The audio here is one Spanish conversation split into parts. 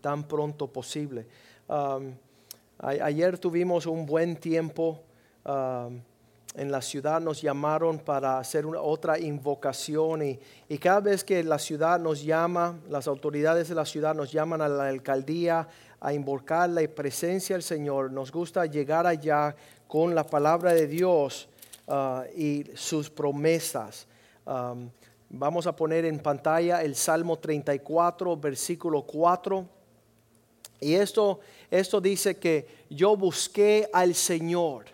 tan pronto posible. Um, ayer tuvimos un buen tiempo. Um, en la ciudad nos llamaron para hacer una, otra invocación y, cada vez que la ciudad nos llama, las autoridades de la ciudad nos llaman a la alcaldía a invocar la presencia del Señor, nos gusta llegar allá con la palabra de Dios uh, y sus promesas. Um, vamos a poner en pantalla el Salmo 34, versículo 4. Y esto, esto dice que yo busqué al Señor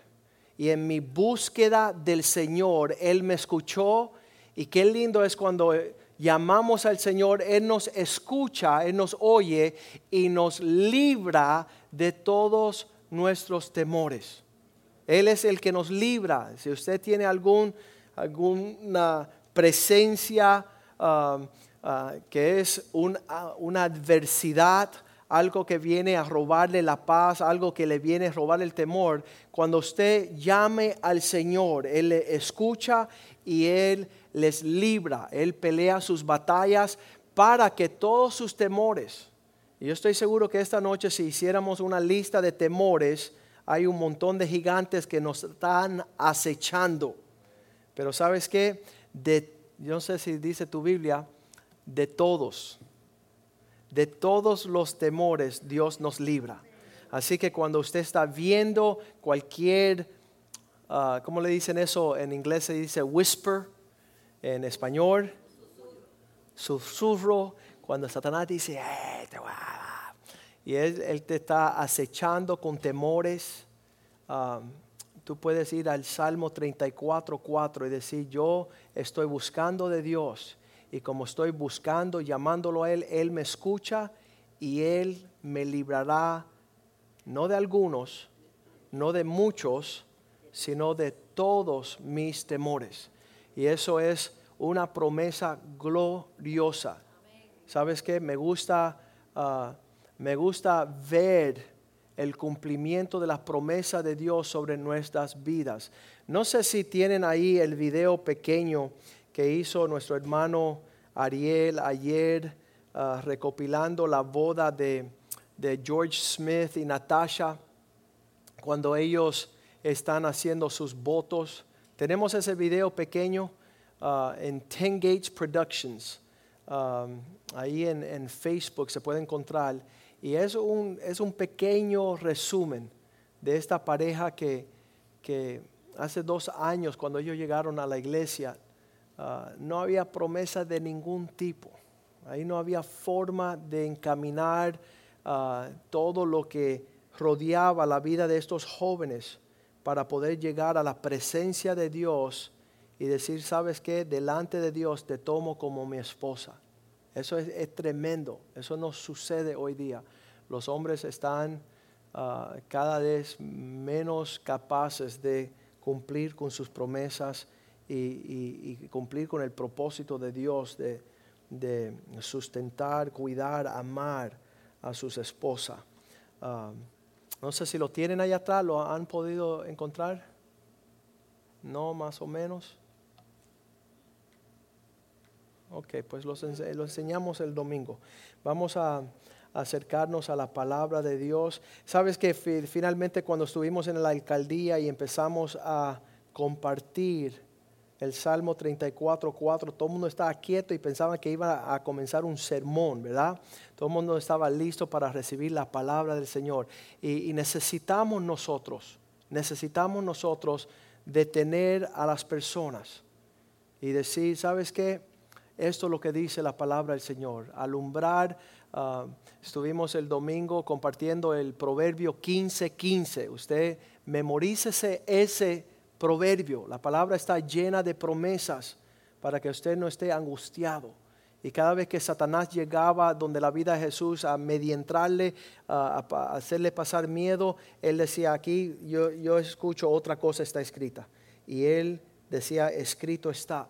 y en mi búsqueda del Señor, Él me escuchó. Y qué lindo es cuando llamamos al Señor, Él nos escucha, Él nos oye y nos libra de todos nuestros temores. Él es el que nos libra. Si usted tiene algún, alguna presencia um, uh, que es una adversidad, algo que viene a robarle la paz, algo que le viene a robar el temor, cuando usted llame al Señor, Él le escucha y Él les libra, Él pelea sus batallas para que todos sus temores, y yo estoy seguro que esta noche si hiciéramos una lista de temores, hay un montón de gigantes que nos están acechando. Pero sabes qué? Yo no sé si dice tu Biblia, de todos de todos los temores Dios nos libra. Así que cuando usted está viendo cualquier, uh, ¿cómo le dicen eso? En inglés se dice whisper, en español, susurro, cuando Satanás dice, y él, te está acechando con temores. Um, tú puedes ir al Salmo 34, 4 y decir, yo estoy buscando de Dios y como estoy buscando, llamándolo a Él, Él me escucha y Él me librará, no de algunos, no de muchos, sino de todos mis temores. Y eso es una promesa gloriosa. ¿Sabes qué? Me gusta, ah, me gusta ver el cumplimiento de las promesas de Dios sobre nuestras vidas. No sé si tienen ahí el video pequeño que hizo nuestro hermano Ariel ayer, ah, recopilando la boda de, George Smith y Natasha, cuando ellos están haciendo sus votos. Tenemos ese video pequeño ah, en Ten Gates Productions. Ah, ahí en, Facebook se puede encontrar. Y es un, es un pequeño resumen de esta pareja que, que hace dos años, cuando ellos llegaron a la iglesia, Ah, no había promesa de ningún tipo. Ahí no había forma de encaminar ah, todo lo que rodeaba la vida de estos jóvenes para poder llegar a la presencia de Dios y decir, ¿sabes qué? Delante de Dios te tomo como mi esposa. Eso es, tremendo. Eso no sucede hoy día. Los hombres están ah, cada vez menos capaces de cumplir con sus promesas y, cumplir con el propósito de Dios de, sustentar, cuidar, amar a sus esposas. Ah, no sé si lo tienen allá atrás, lo han podido encontrar. No, más o menos. Ok, pues lo enseñamos el domingo. Vamos a acercarnos a la palabra de Dios. Sabes que finalmente cuando estuvimos en la alcaldía y empezamos a compartir el Salmo 34, 4, todo el mundo estaba quieto y pensaba que iba a comenzar un sermón, ¿verdad? Todo el mundo estaba listo para recibir la palabra del Señor. Y, necesitamos nosotros, necesitamos nosotros detener a las personas y decir, ¿sabes qué? Esto es lo que dice la palabra del Señor. Alumbrar, ah, estuvimos el domingo compartiendo el proverbio 15, 15. Usted memorícese ese proverbio. La palabra está llena de promesas para que usted no esté angustiado. Y cada vez que Satanás llegaba donde la vida de Jesús a medientrarle, a, hacerle pasar miedo, él decía aquí, yo, yo escucho otra cosa está escrita. Y él decía, escrito está.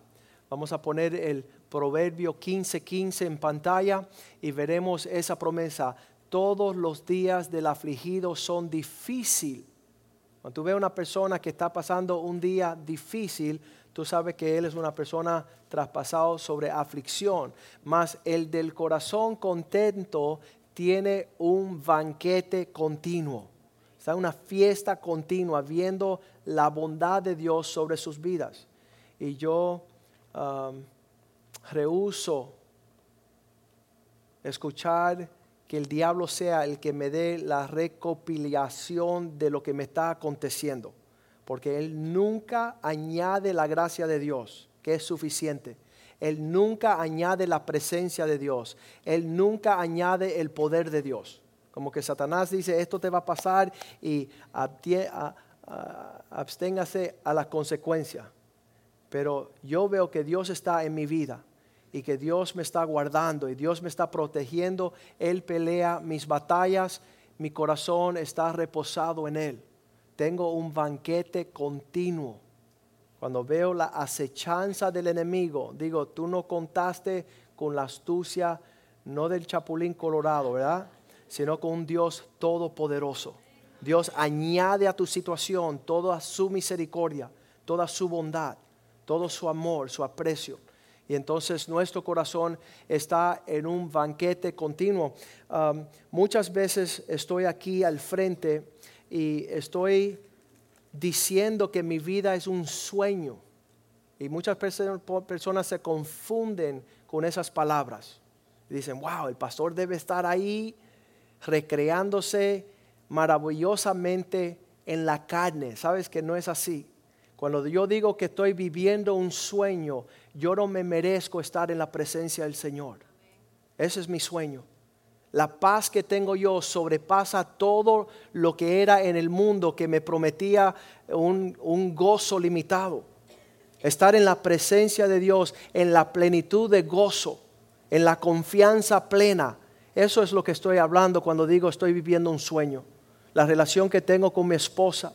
Vamos a poner el proverbio 15:15 15 en pantalla y veremos esa promesa. Todos los días del afligido son difíciles cuando tú ves una persona que está pasando un día difícil, tú sabes que él es una persona traspasado sobre aflicción. Mas el del corazón contento tiene un banquete continuo. Está una fiesta continua viendo la bondad de Dios sobre sus vidas. Y yo um, rehuso escuchar que el diablo sea el que me dé la recopilación de lo que me está aconteciendo. Porque Él nunca añade la gracia de Dios, que es suficiente. Él nunca añade la presencia de Dios. Él nunca añade el poder de Dios. Como que Satanás dice, esto te va a pasar y absténgase a la consecuencia. Pero yo veo que Dios está en mi vida y que Dios me está guardando y Dios me está protegiendo. Él pelea mis batallas, mi corazón está reposado en Él. Tengo un banquete continuo. Cuando veo la acechanza del enemigo, digo, tú no contaste con la astucia, no del chapulín colorado, ¿verdad? Sino con un Dios todopoderoso. Dios añade a tu situación toda su misericordia, toda su bondad, todo su amor, su aprecio y entonces nuestro corazón está en un banquete continuo. Muchas veces estoy aquí al frente y estoy diciendo que mi vida es un sueño. Y muchas personas se confunden con esas palabras. Dicen, wow, el pastor debe estar ahí recreándose maravillosamente en la carne. Sabes que no es así. Cuando yo digo que estoy viviendo un sueño, yo no me merezco estar en la presencia del Señor. Ese es mi sueño. La paz que tengo yo sobrepasa todo lo que era en el mundo que me prometía un, gozo limitado. Estar en la presencia de Dios, en la plenitud de gozo, en la confianza plena. Eso es lo que estoy hablando cuando digo estoy viviendo un sueño. La relación que tengo con mi esposa,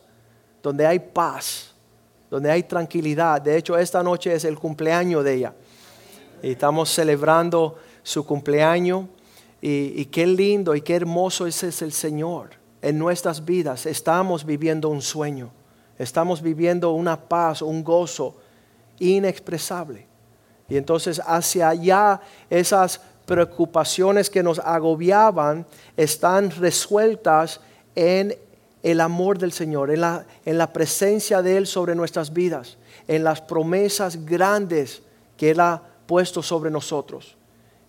donde hay paz donde hay tranquilidad. De hecho, esta noche es el cumpleaños de ella. Y estamos celebrando su cumpleaños. Y, qué lindo y qué hermoso ese es el Señor en nuestras vidas. Estamos viviendo un sueño. Estamos viviendo una paz, un gozo inexpresable. Y entonces hacia allá esas preocupaciones que nos agobiaban están resueltas en el amor del Señor, en la, en la presencia de Él sobre nuestras vidas, en las promesas grandes que Él ha puesto sobre nosotros.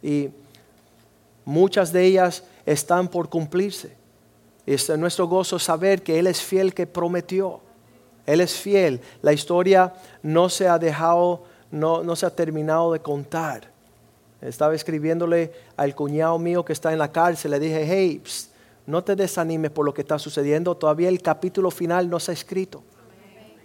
Y muchas de ellas están por cumplirse. Y es nuestro gozo saber que Él es fiel que prometió. Él es fiel. La historia no se ha dejado, no, no se ha terminado de contar. Estaba escribiéndole al cuñado mío que está en la cárcel. Le dije, hey, no te desanimes por lo que está sucediendo. Todavía el capítulo final no se ha escrito.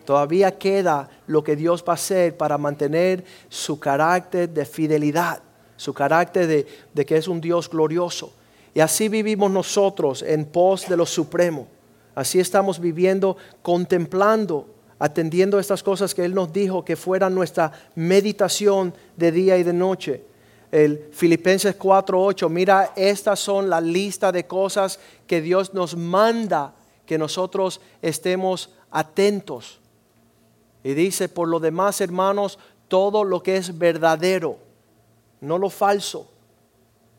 Todavía queda lo que Dios va a hacer para mantener su carácter de fidelidad, su carácter de, de que es un Dios glorioso. Y así vivimos nosotros en pos de lo supremo. Así estamos viviendo, contemplando, atendiendo estas cosas que Él nos dijo que fueran nuestra meditación de día y de noche el Filipenses 4:8, mira, estas son la lista de cosas que Dios nos manda que nosotros estemos atentos. Y dice, por lo demás, hermanos, todo lo que es verdadero, no lo falso.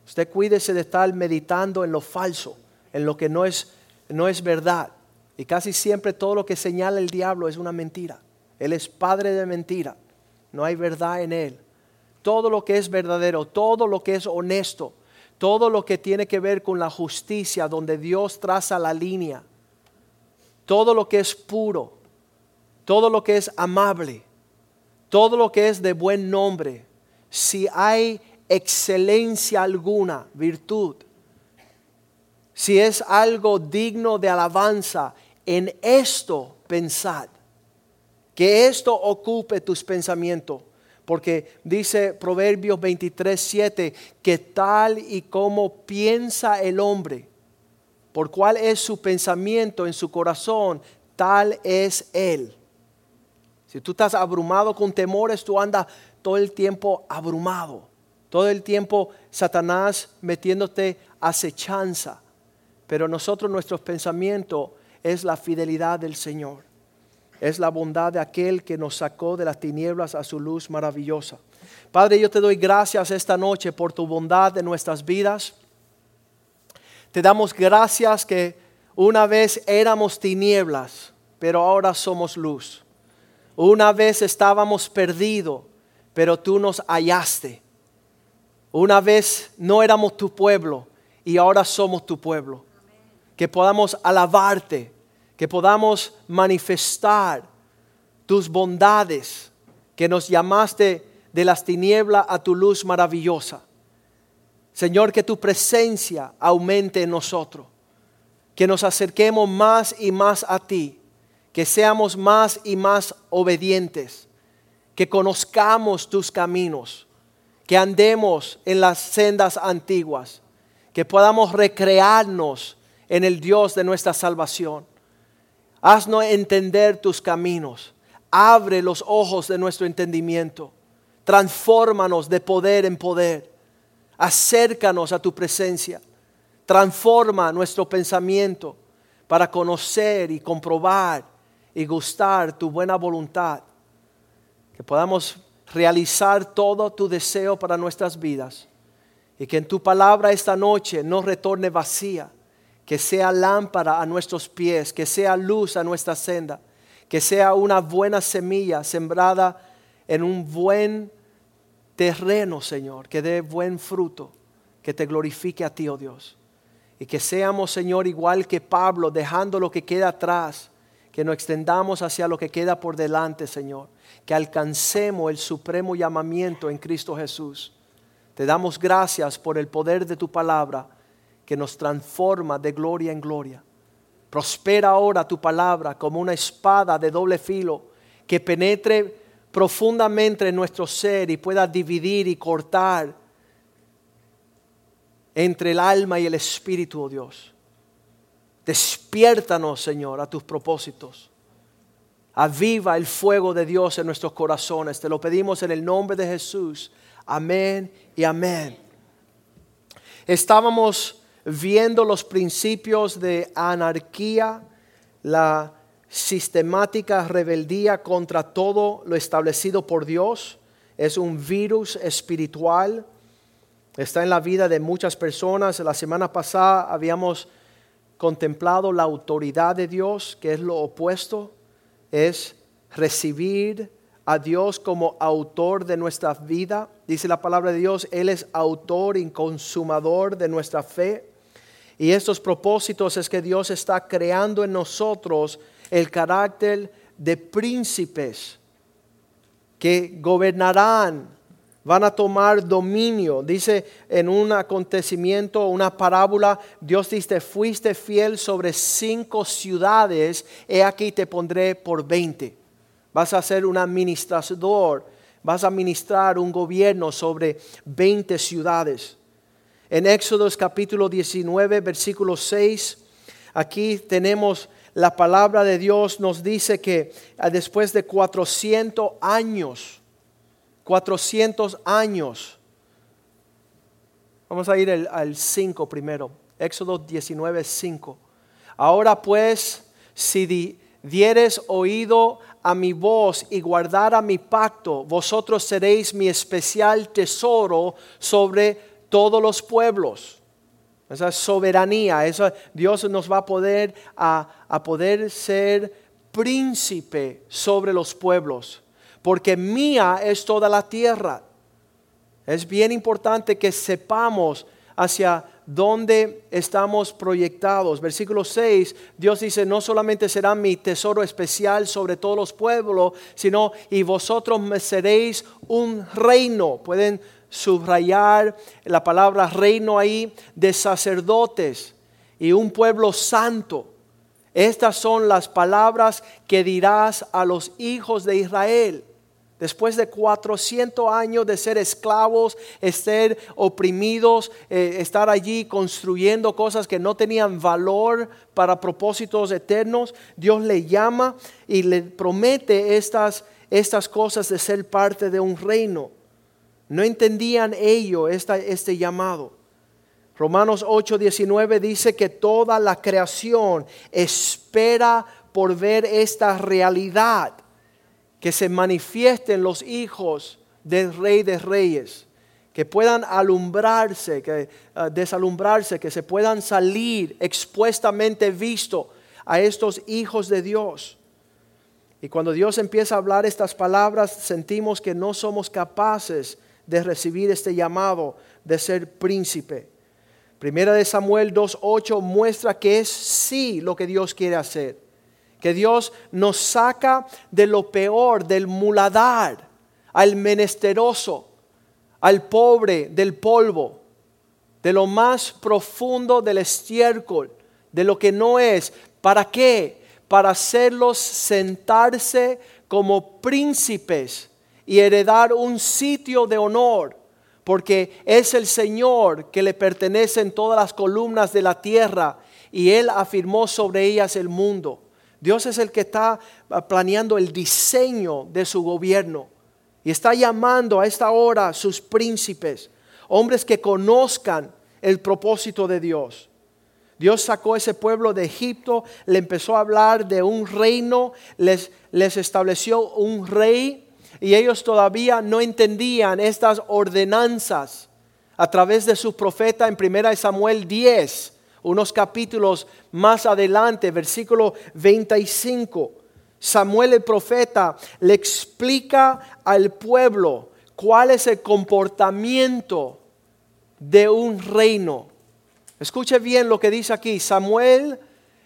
Usted cuídese de estar meditando en lo falso, en lo que no es, no es verdad. Y casi siempre todo lo que señala el diablo es una mentira. Él es padre de mentira. No hay verdad en él todo lo que es verdadero, todo lo que es honesto, todo lo que tiene que ver con la justicia, donde Dios traza la línea, todo lo que es puro, todo lo que es amable, todo lo que es de buen nombre, si hay excelencia alguna, virtud, si es algo digno de alabanza, en esto pensad, que esto ocupe tus pensamientos porque dice Proverbios 23, 7, que tal y como piensa el hombre, por cuál es su pensamiento en su corazón, tal es él. Si tú estás abrumado con temores, tú andas todo el tiempo abrumado. Todo el tiempo Satanás metiéndote acechanza. Pero nosotros, nuestro pensamiento es la fidelidad del Señor es la bondad de aquel que nos sacó de las tinieblas a su luz maravillosa. Padre, yo te doy gracias esta noche por tu bondad en nuestras vidas. Te damos gracias que una vez éramos tinieblas, pero ahora somos luz. Una vez estábamos perdidos, pero tú nos hallaste. Una vez no éramos tu pueblo y ahora somos tu pueblo. Que podamos alabarte, que podamos manifestar tus bondades, que nos llamaste de las tinieblas a tu luz maravillosa. Señor, que tu presencia aumente en nosotros, que nos acerquemos más y más a ti, que seamos más y más obedientes, que conozcamos tus caminos, que andemos en las sendas antiguas, que podamos recrearnos en el Dios de nuestra salvación. Haznos entender tus caminos. Abre los ojos de nuestro entendimiento. Transfórmanos de poder en poder. Acércanos a tu presencia. Transforma nuestro pensamiento para conocer y comprobar y gustar tu buena voluntad. Que podamos realizar todo tu deseo para nuestras vidas. Y que en tu palabra esta noche no retorne vacía. Que sea lámpara a nuestros pies, que sea luz a nuestra senda, que sea una buena semilla sembrada en un buen terreno, Señor, que dé buen fruto, que te glorifique a ti, oh Dios. Y que seamos, Señor, igual que Pablo, dejando lo que queda atrás, que nos extendamos hacia lo que queda por delante, Señor que alcancemos el supremo llamamiento en Cristo Jesús. Te damos gracias por el poder de tu palabra que nos transforma de gloria en gloria. Prospera ahora tu palabra como una espada de doble filo que penetre profundamente en nuestro ser y pueda dividir y cortar entre el alma y el espíritu, oh Dios. Despiértanos, Señor, a tus propósitos. Aviva el fuego de Dios en nuestros corazones. Te lo pedimos en el nombre de Jesús. Amén y amén. Estábamos viendo los principios de anarquía, la sistemática rebeldía contra todo lo establecido por Dios. Es un virus espiritual. Está en la vida de muchas personas. La semana pasada habíamos contemplado la autoridad de Dios, que es lo opuesto es recibir a Dios como autor de nuestra vida. Dice la palabra de Dios, Él es autor y consumador de nuestra fe. Y estos propósitos es que Dios está creando en nosotros el carácter de príncipes que gobernarán, van a tomar dominio. Dice en un acontecimiento, una parábola, Dios dice, fuiste fiel sobre cinco ciudades, he aquí te pondré por veinte. Vas a ser un administrador, vas a administrar un gobierno sobre veinte ciudades. En Éxodo capítulo 19, versículo 6, aquí tenemos la palabra de Dios, nos dice que ah, después de 400 años, 400 años. Vamos a ir al 5 primero. Éxodo 19, 5. Ahora pues, si dieres oído a mi voz y guardara mi pacto, vosotros seréis mi especial tesoro sobre todos los pueblos. Esa soberanía, esa, Dios nos va a poder a, a poder ser príncipe sobre los pueblos porque mía es toda la tierra. Es bien importante que sepamos hacia dónde estamos proyectados. Versículo 6, Dios dice, no solamente será mi tesoro especial sobre todos los pueblos, sino y vosotros me seréis un reino. Pueden subrayar la palabra reino ahí de sacerdotes y un pueblo santo. Estas son las palabras que dirás a los hijos de Israel. Después de 400 años de ser esclavos, ser oprimidos, eh, estar allí construyendo cosas que no tenían valor para propósitos eternos, Dios le llama y le promete estas, estas cosas de ser parte de un reino. No entendían ello este llamado. Romanos 8:19 dice que toda la creación espera por ver esta realidad que se manifiesten los hijos del Rey de Reyes, que puedan alumbrarse, que ah, desalumbrarse, que se puedan salir expuestamente visto a estos hijos de Dios. Y cuando Dios empieza a hablar estas palabras, sentimos que no somos capaces de recibir este llamado de ser príncipe. Primera de Samuel 2.8 muestra que es sí lo que Dios quiere hacer. Que Dios nos saca de lo peor, del muladar, al menesteroso, al pobre del polvo, de lo más profundo del estiércol, de lo que no es. ¿Para qué? Para hacerlos sentarse como príncipes y heredar un sitio de honor, porque es el Señor que le pertenecen todas las columnas de la tierra y Él afirmó sobre ellas el mundo. Dios es el que está planeando el diseño de su gobierno. Y está llamando a esta hora sus príncipes, hombres que conozcan el propósito de Dios. Dios sacó ese pueblo de Egipto, le empezó a hablar de un reino, les, les estableció un rey y ellos todavía no entendían estas ordenanzas a través de su profeta en 1 Samuel 10, unos capítulos más adelante, versículo 25. Samuel el profeta le explica al pueblo cuál es el comportamiento de un reino. Escuche bien lo que dice aquí. Samuel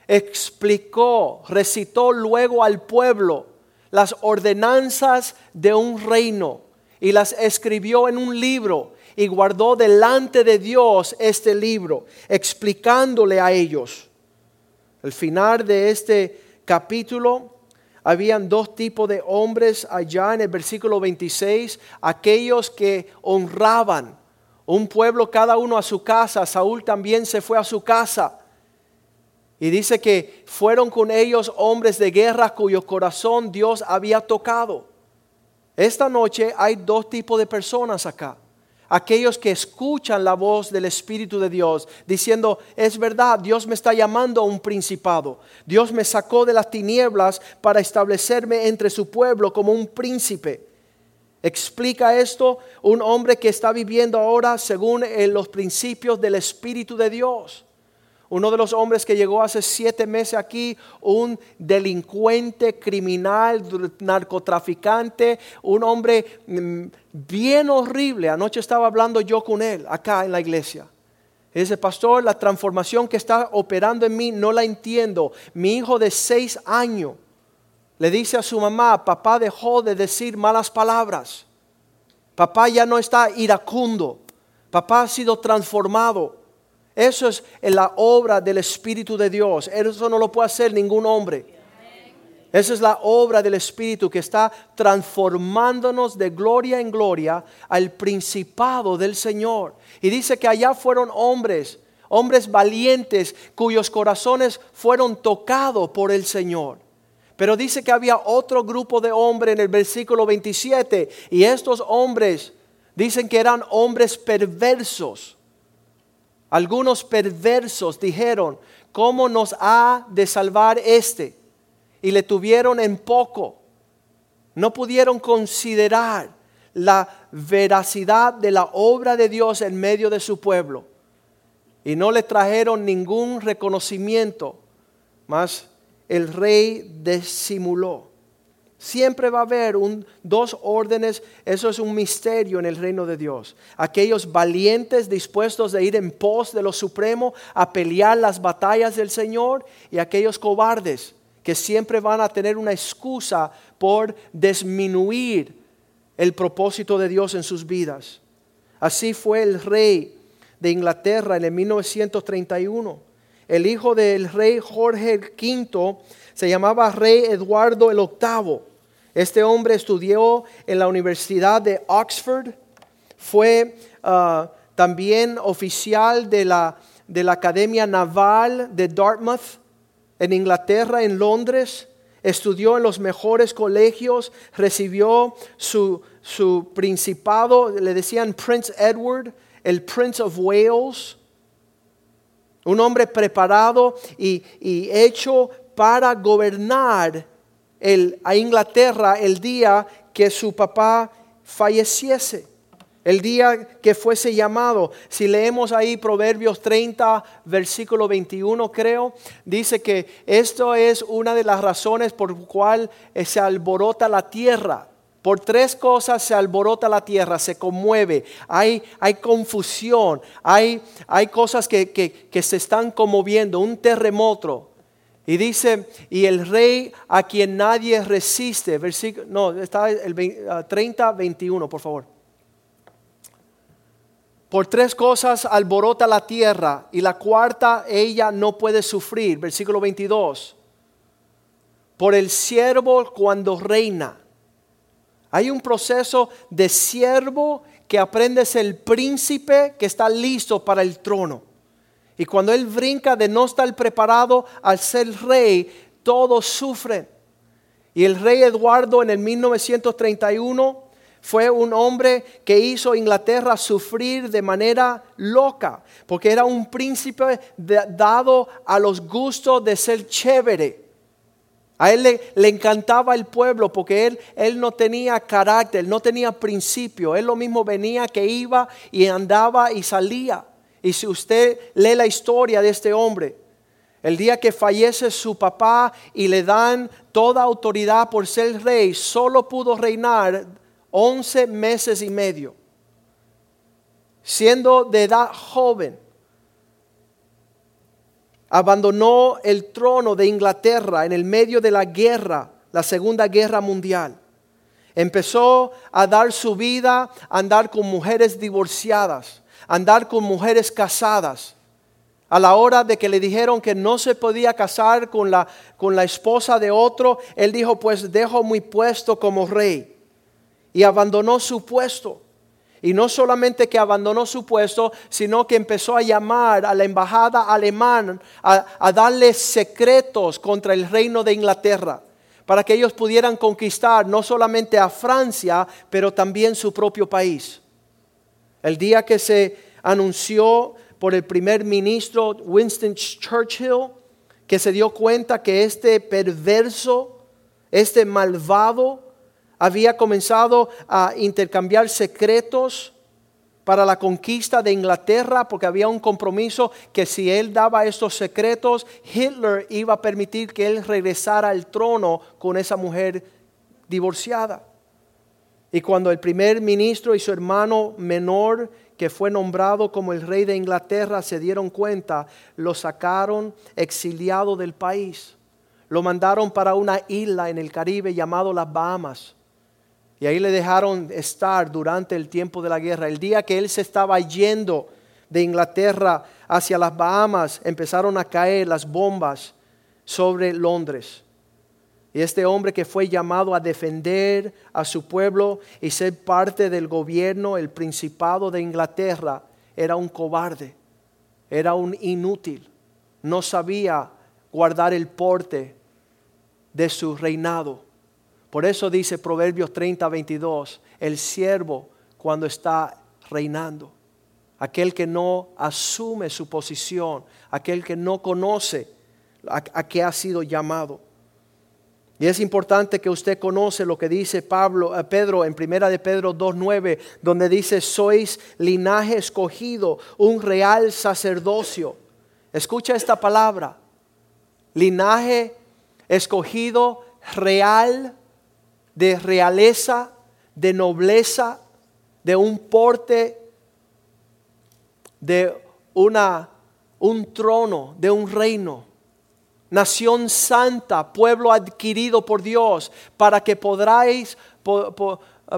explicó, recitó luego al pueblo las ordenanzas de un reino y las escribió en un libro y guardó delante de Dios este libro, explicándole a ellos. El final de este capítulo habían dos tipos de hombres allá en el versículo 26, aquellos que honraban un pueblo cada uno a su casa, Saúl también se fue a su casa. Y dice que fueron con ellos hombres de guerra cuyo corazón Dios había tocado. Esta noche hay dos tipos de personas acá aquellos que escuchan la voz del Espíritu de Dios, diciendo, es verdad, Dios me está llamando a un principado. Dios me sacó de las tinieblas para establecerme entre su pueblo como un príncipe. Explica esto un hombre que está viviendo ahora según los principios del Espíritu de Dios. Uno de los hombres que llegó hace siete meses aquí, un delincuente, criminal, narcotraficante, un hombre mm, bien horrible. Anoche estaba hablando yo con él acá en la iglesia. Dice, pastor, la transformación que está operando en mí no la entiendo. Mi hijo de seis años le dice a su mamá, papá dejó de decir malas palabras. Papá ya no está iracundo. Papá ha sido transformado. Eso es la obra del Espíritu de Dios. Eso no lo puede hacer ningún hombre. Esa es la obra del Espíritu que está transformándonos de gloria en gloria al principado del Señor. Y dice que allá fueron hombres, hombres valientes cuyos corazones fueron tocados por el Señor. Pero dice que había otro grupo de hombres en el versículo 27 y estos hombres dicen que eran hombres perversos algunos perversos dijeron, ¿cómo nos ha de salvar este? Y le tuvieron en poco. No pudieron considerar la veracidad de la obra de Dios en medio de su pueblo. Y no le trajeron ningún reconocimiento, mas el rey disimuló. Siempre va a haber dos órdenes, eso es un misterio en el reino de Dios. Aquellos valientes dispuestos de ir en pos de lo supremo a pelear las batallas del Señor y aquellos cobardes que siempre van a tener una excusa por disminuir el propósito de Dios en sus vidas. Así fue el rey de Inglaterra en el 1931. El hijo del rey Jorge V se llamaba rey Eduardo el VIII este hombre estudió en la Universidad de Oxford, fue ah, también oficial de la, de la Academia Naval de Dartmouth en Inglaterra, en Londres, estudió en los mejores colegios, recibió su, su principado, le decían Prince Edward, el Prince of Wales, un hombre preparado y, y hecho para gobernar a Inglaterra el día que su papá falleciese. el día que fuese llamado. Si leemos ahí Proverbios 30, versículo 21, creo, dice que esto es una de las razones por cual eh, se alborota la tierra. Por tres cosas se alborota la tierra, se conmueve, hay, hay confusión, hay, hay cosas que, que, se están conmoviendo, un terremoto. Y dice, y el rey a quien nadie resiste, versículo, no, está el 30, 21, ah, por favor. Por tres cosas alborota la tierra y la cuarta ella no puede sufrir. Versículo 22. Por el siervo cuando reina. Hay un proceso de siervo que aprendes el príncipe que está listo para el trono. Y cuando él brinca de no estar preparado al ser rey, todos sufren. Y el rey Eduardo en el 1931 fue un hombre que hizo Inglaterra sufrir de manera loca, porque era un príncipe dado a los gustos de ser chévere. A él le, encantaba el pueblo porque él, él no tenía carácter, no tenía principio. Él lo mismo venía que iba y andaba y salía. Y si usted lee la historia de este hombre, el día que fallece su papá y le dan toda autoridad por ser rey, solo pudo reinar 11 meses y medio, siendo de edad joven, abandonó el trono de Inglaterra en el medio de la guerra, la Segunda Guerra Mundial. Empezó a dar su vida, a andar con mujeres divorciadas, andar con mujeres casadas. A la hora de que le dijeron que no se podía casar con la, con la esposa de otro, él dijo, pues dejo mi puesto como rey y abandonó su puesto. Y no solamente que abandonó su puesto, sino que empezó a llamar a la embajada alemana a, a darle secretos contra el reino de Inglaterra, para que ellos pudieran conquistar no solamente a Francia, pero también su propio país. El día que se anunció por el primer ministro Winston Churchill, que se dio cuenta que este perverso, este malvado, había comenzado a intercambiar secretos para la conquista de Inglaterra, porque había un compromiso que si él daba estos secretos, Hitler iba a permitir que él regresara al trono con esa mujer divorciada. Y cuando el primer ministro y su hermano menor, que fue nombrado como el rey de Inglaterra, se dieron cuenta, lo sacaron exiliado del país. Lo mandaron para una isla en el Caribe llamado las Bahamas y ahí le dejaron estar durante el tiempo de la guerra. El día que él se estaba yendo de Inglaterra hacia las Bahamas, empezaron a caer las bombas sobre Londres. Y este hombre que fue llamado a defender a su pueblo y ser parte del gobierno, el principado de Inglaterra, era un cobarde, era un inútil, no sabía guardar el porte de su reinado. Por eso dice Proverbios 30, 22, el siervo cuando está reinando, aquel que no asume su posición, aquel que no conoce a, qué ha sido llamado. Y es importante que usted conoce lo que dice Pablo, eh, Pedro en primera de Pedro 2:9, donde dice, "Sois linaje escogido, un real sacerdocio." Escucha esta palabra. Linaje escogido, real de realeza, de nobleza, de un porte, de una, un trono, de un reino. Nación santa, pueblo adquirido por Dios, para que podráis,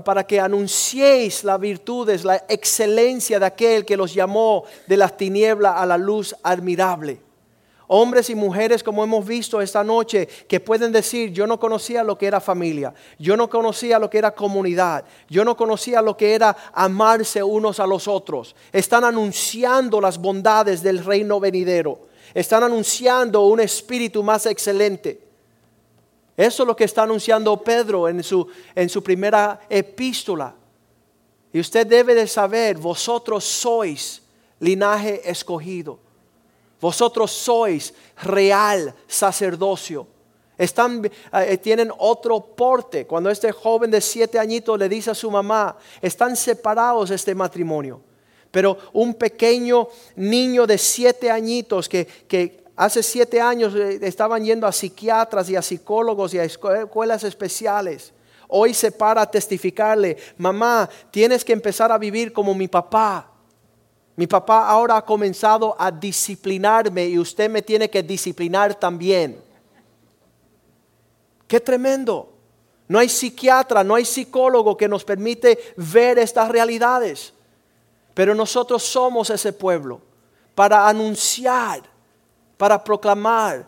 para que anunciéis las virtudes, la excelencia de aquel que los llamó de las tinieblas a la luz admirable. Hombres y mujeres, como hemos visto esta noche, que pueden decir, yo no conocía lo que era familia, yo no conocía lo que era comunidad, yo no conocía lo que era amarse unos a los otros. Están anunciando las bondades del reino venidero. Están anunciando un espíritu más excelente. Eso es lo que está anunciando Pedro en su, en su primera epístola. Y usted debe de saber, vosotros sois linaje escogido. Vosotros sois real sacerdocio. Están, eh, tienen otro porte. Cuando este joven de siete añitos le dice a su mamá, están separados este matrimonio. Pero un pequeño niño de siete añitos que, hace siete años eh, estaban yendo a psiquiatras y a psicólogos y a escuelas especiales. Hoy se para a testificarle, mamá, tienes que empezar a vivir como mi papá. Mi papá ahora ha comenzado a disciplinarme y usted me tiene que disciplinar también. Qué tremendo. No hay psiquiatra, no hay psicólogo que nos permite ver estas realidades. Pero nosotros somos ese pueblo para anunciar, para proclamar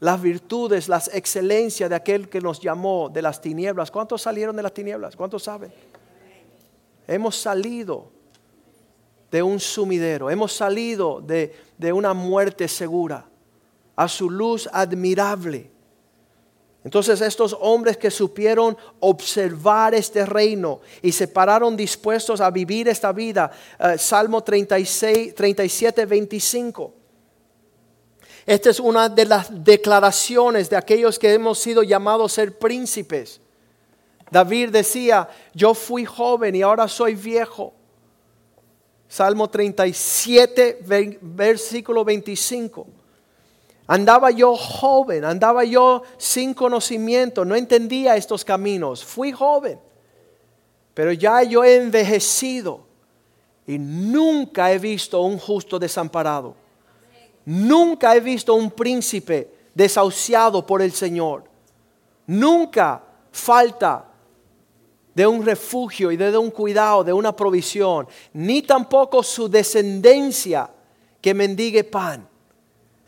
las virtudes, las excelencias de aquel que nos llamó de las tinieblas. ¿Cuántos salieron de las tinieblas? ¿Cuántos saben? Hemos salido de un sumidero, hemos salido de, de una muerte segura a su luz admirable. Entonces estos hombres que supieron observar este reino y se pararon dispuestos a vivir esta vida, eh, Salmo 36, 37, 25. Esta es una de las declaraciones de aquellos que hemos sido llamados a ser príncipes. David decía, yo fui joven y ahora soy viejo. Salmo 37, versículo 25. Andaba yo joven, andaba yo sin conocimiento, no entendía estos caminos. Fui joven, pero ya yo he envejecido y nunca he visto un justo desamparado. Nunca he visto un príncipe desahuciado por el Señor. Nunca falta de un refugio y de un cuidado, de una provisión, ni tampoco su descendencia que mendigue pan.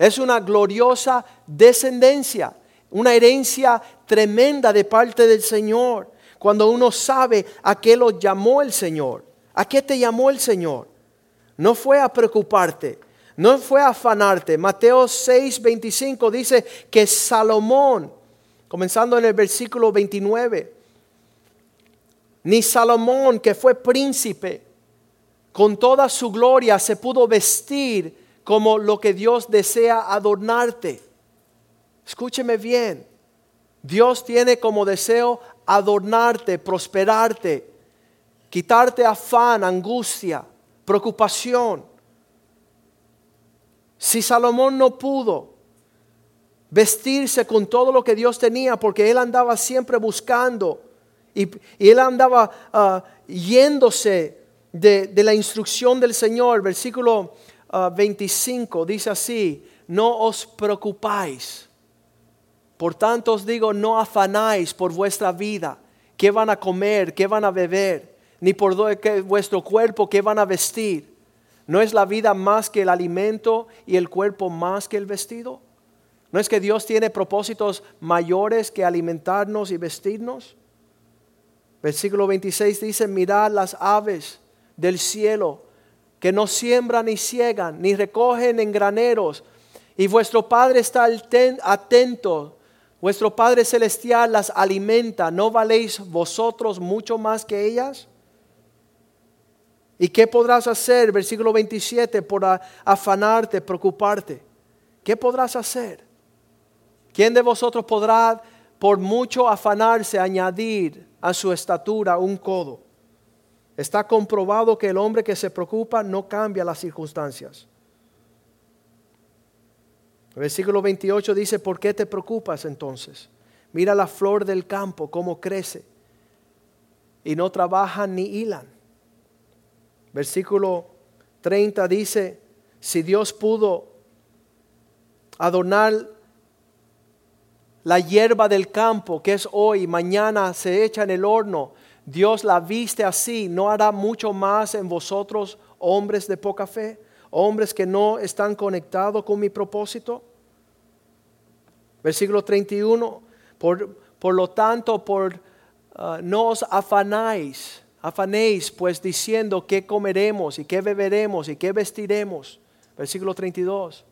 Es una gloriosa descendencia, una herencia tremenda de parte del Señor. Cuando uno sabe a qué lo llamó el Señor, a qué te llamó el Señor. No fue a preocuparte, no fue a afanarte. Mateo 6, 25 dice que Salomón, comenzando en el versículo 29, ni Salomón, que fue príncipe, con toda su gloria se pudo vestir como lo que Dios desea adornarte. Escúcheme bien. Dios tiene como deseo adornarte, prosperarte, quitarte afán, angustia, preocupación. Si Salomón no pudo vestirse con todo lo que Dios tenía, porque él andaba siempre buscando y, él andaba ah, yéndose de, de, la instrucción del Señor, versículo 25 dice así, no os preocupáis. Por tanto os digo, no afanáis por vuestra vida, qué van a comer, qué van a beber, ni por vuestro cuerpo, qué van a vestir. ¿No es la vida más que el alimento y el cuerpo más que el vestido? ¿No es que Dios tiene propósitos mayores que alimentarnos y vestirnos? Versículo 26 dice, mirad las aves del cielo que no siembran ni ciegan, ni recogen en graneros, y vuestro Padre está atento, vuestro Padre Celestial las alimenta, ¿no valéis vosotros mucho más que ellas? ¿Y qué podrás hacer, versículo 27, por afanarte, preocuparte? ¿Qué podrás hacer? ¿Quién de vosotros podrá, por mucho afanarse, añadir a su estatura un codo? Está comprobado que el hombre que se preocupa no cambia las circunstancias. Versículo 28 dice, ¿por qué te preocupas entonces? Mira la flor del campo, cómo crece. Y no trabajan ni hilan. Versículo 30 dice, si Dios pudo adornar la hierba del campo, que es hoy, mañana se echa en el horno, Dios la viste así, ¿no hará mucho más en vosotros, hombres de poca fe? Hombres que no están conectados con mi propósito. Versículo 31, por, por lo tanto, por, uh, no os afanáis, afanéis pues diciendo qué comeremos y qué beberemos y qué vestiremos. Versículo 32.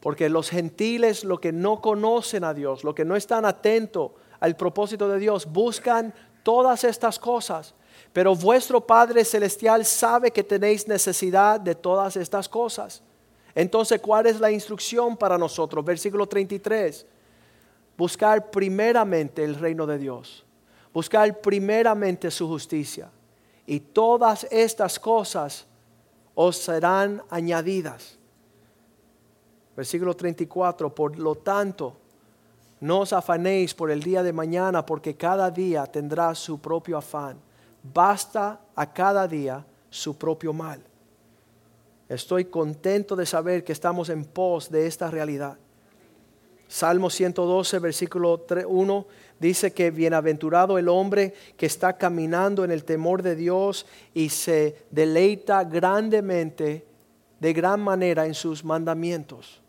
Porque los gentiles, lo que no conocen a Dios, lo que no están atentos al propósito de Dios, buscan todas estas cosas. Pero vuestro Padre Celestial sabe que tenéis necesidad de todas estas cosas. Entonces, ¿cuál es la instrucción para nosotros? Versículo 33. buscar primeramente el reino de Dios, buscar primeramente su justicia. Y todas estas cosas os serán añadidas. Versículo 34, por lo tanto, no os afanéis por el día de mañana, porque cada día tendrá su propio afán. Basta a cada día su propio mal. Estoy contento de saber que estamos en pos de esta realidad. Salmo 112, versículo 1, dice que bienaventurado el hombre que está caminando en el temor de Dios y se deleita grandemente, de gran manera en sus mandamientos.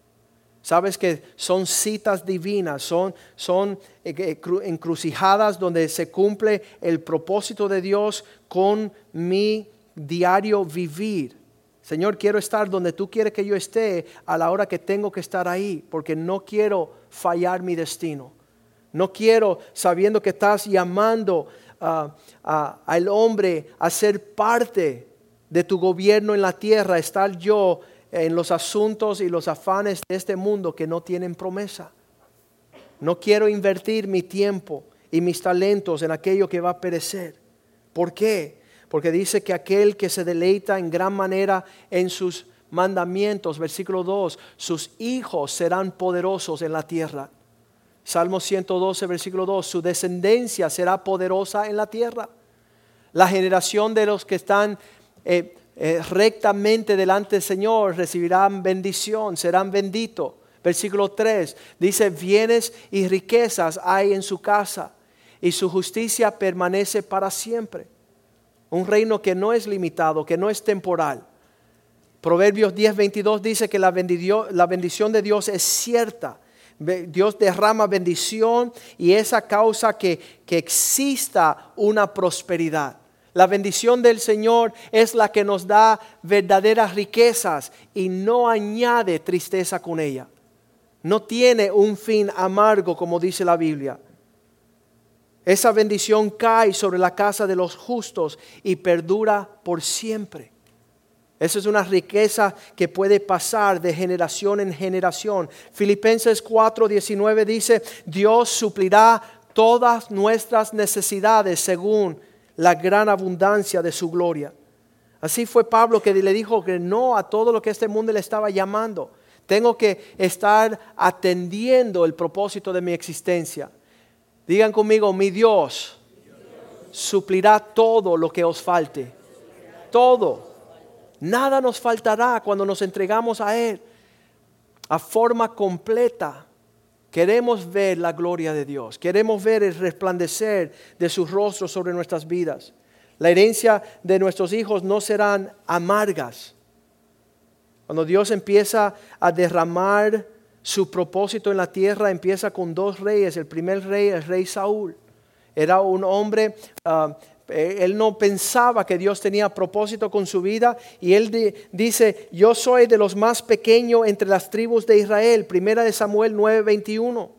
Sabes que son citas divinas, son, son eh, eh, encrucijadas donde se cumple el propósito de Dios con mi diario vivir. Señor, quiero estar donde tú quieres que yo esté a la hora que tengo que estar ahí, porque no quiero fallar mi destino. No quiero, sabiendo que estás llamando al hombre a ser parte de tu gobierno en la tierra, estar yo en los asuntos y los afanes de este mundo que no tienen promesa. No quiero invertir mi tiempo y mis talentos en aquello que va a perecer. ¿Por qué? Porque dice que aquel que se deleita en gran manera en sus mandamientos, versículo 2, sus hijos serán poderosos en la tierra. Salmo 112, versículo 2, su descendencia será poderosa en la tierra. La generación de los que están eh, eh, rectamente delante del Señor recibirán bendición, serán benditos. Versículo 3 dice, bienes y riquezas hay en su casa y su justicia permanece para siempre. Un reino que no es limitado, que no es temporal. Proverbios 10, 22 dice que la bendición, la bendición de Dios es cierta. Dios derrama bendición y esa causa que, que exista una prosperidad. La bendición del Señor es la que nos da verdaderas riquezas y no añade tristeza con ella. No tiene un fin amargo como dice la Biblia. Esa bendición cae sobre la casa de los justos y perdura por siempre. Esa es una riqueza que puede pasar de generación en generación. Filipenses 4:19 dice, Dios suplirá todas nuestras necesidades según la gran abundancia de su gloria. Así fue Pablo que le dijo que no a todo lo que este mundo le estaba llamando. Tengo que estar atendiendo el propósito de mi existencia. Digan conmigo, mi Dios suplirá todo lo que os falte. Todo. Nada nos faltará cuando nos entregamos a Él a forma completa. Queremos ver la gloria de Dios. Queremos ver el resplandecer de su rostro sobre nuestras vidas. La herencia de nuestros hijos no serán amargas. Cuando Dios empieza a derramar su propósito en la tierra empieza con dos reyes. El primer rey, el rey Saúl, era un hombre, ah, él no pensaba que Dios tenía propósito con su vida y él dice, yo soy de los más pequeños entre las tribus de Israel. Primera de Samuel 9:21.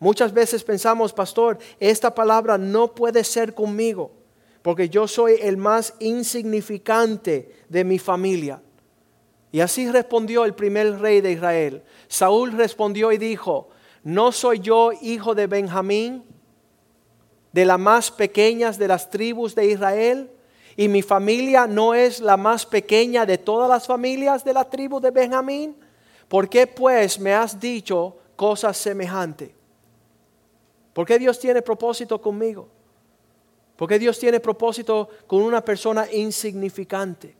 Muchas veces pensamos, pastor, esta palabra no puede ser conmigo, porque yo soy el más insignificante de mi familia. Y así respondió el primer rey de Israel. Saúl respondió y dijo, ¿no soy yo hijo de Benjamín, de las más pequeñas de las tribus de Israel? ¿Y mi familia no es la más pequeña de todas las familias de la tribu de Benjamín? ¿Por qué pues me has dicho cosas semejantes? ¿Por qué Dios tiene propósito conmigo? ¿Por qué Dios tiene propósito con una persona insignificante?